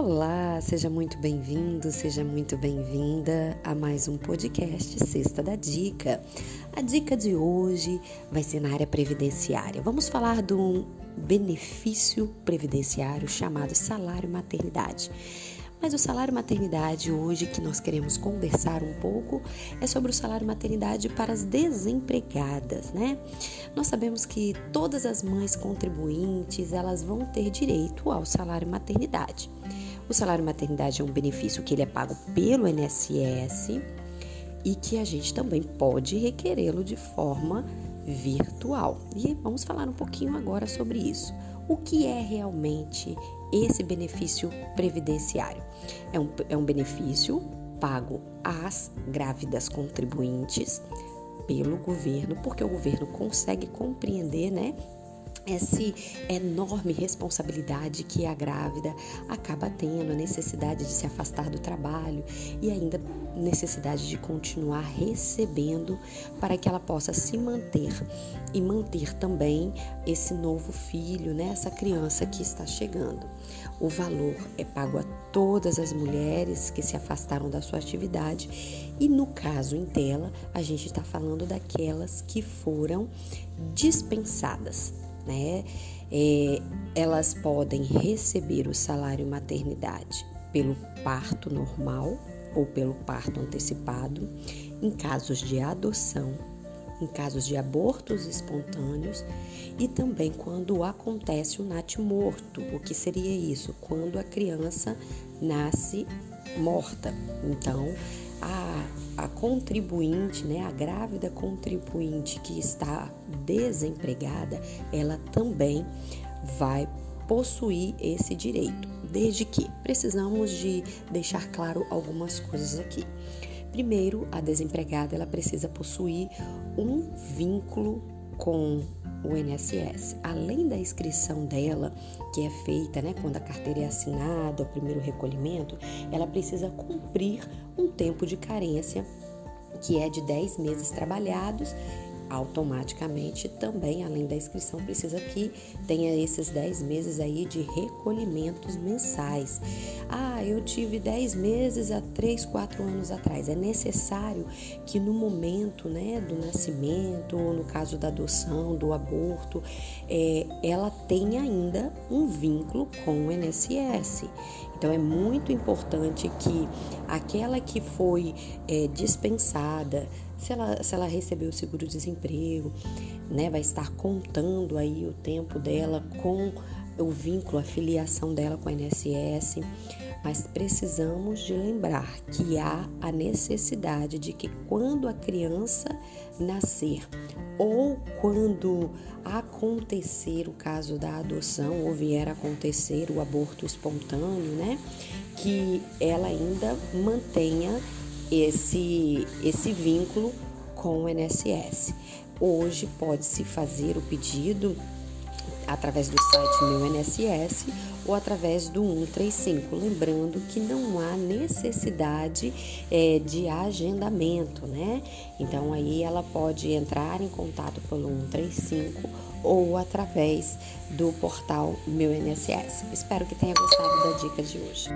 Olá, seja muito bem-vindo, seja muito bem-vinda a mais um podcast Sexta da Dica. A dica de hoje vai ser na área previdenciária. Vamos falar de um benefício previdenciário chamado salário maternidade. Mas o salário maternidade hoje que nós queremos conversar um pouco é sobre o salário maternidade para as desempregadas, né? Nós sabemos que todas as mães contribuintes, elas vão ter direito ao salário maternidade. O salário maternidade é um benefício que ele é pago pelo INSS e que a gente também pode requerê-lo de forma virtual. E vamos falar um pouquinho agora sobre isso. O que é realmente esse benefício previdenciário? É um, é um benefício pago às grávidas contribuintes pelo governo, porque o governo consegue compreender, né, essa enorme responsabilidade que a grávida acaba tendo, a necessidade de se afastar do trabalho e ainda necessidade de continuar recebendo para que ela possa se manter e manter também esse novo filho, né, essa criança que está chegando. O valor é pago a todas as mulheres que se afastaram da sua atividade e no caso em tela a gente está falando daquelas que foram dispensadas né? É, elas podem receber o salário maternidade pelo parto normal ou pelo parto antecipado, em casos de adoção, em casos de abortos espontâneos e também quando acontece o natimorto. O que seria isso? Quando a criança nasce morta. Então, a, a contribuinte, né, a grávida contribuinte que está desempregada, ela também vai possuir esse direito, desde que precisamos de deixar claro algumas coisas aqui. Primeiro, a desempregada ela precisa possuir um vínculo com o INSS. Além da inscrição dela, que é feita né, quando a carteira é assinada, o primeiro recolhimento, ela precisa cumprir um tempo de carência que é de 10 meses trabalhados automaticamente também, além da inscrição, precisa que tenha esses 10 meses aí de recolhimentos mensais. Ah, eu tive 10 meses há 3, 4 anos atrás. É necessário que no momento né, do nascimento, ou no caso da adoção, do aborto, é, ela tenha ainda um vínculo com o INSS. Então é muito importante que aquela que foi é, dispensada, se ela, se ela recebeu o seguro-desemprego, né, vai estar contando aí o tempo dela com o vínculo, a filiação dela com a INSS, mas precisamos de lembrar que há a necessidade de que quando a criança nascer ou quando acontecer o caso da adoção ou vier a acontecer o aborto espontâneo, né, que ela ainda mantenha esse, esse vínculo com o INSS. Hoje pode-se fazer o pedido através do site Meu INSS ou através do 135. Lembrando que não há necessidade é, de agendamento, né? Então aí ela pode entrar em contato pelo 135 ou através do portal Meu INSS. Espero que tenha gostado da dica de hoje.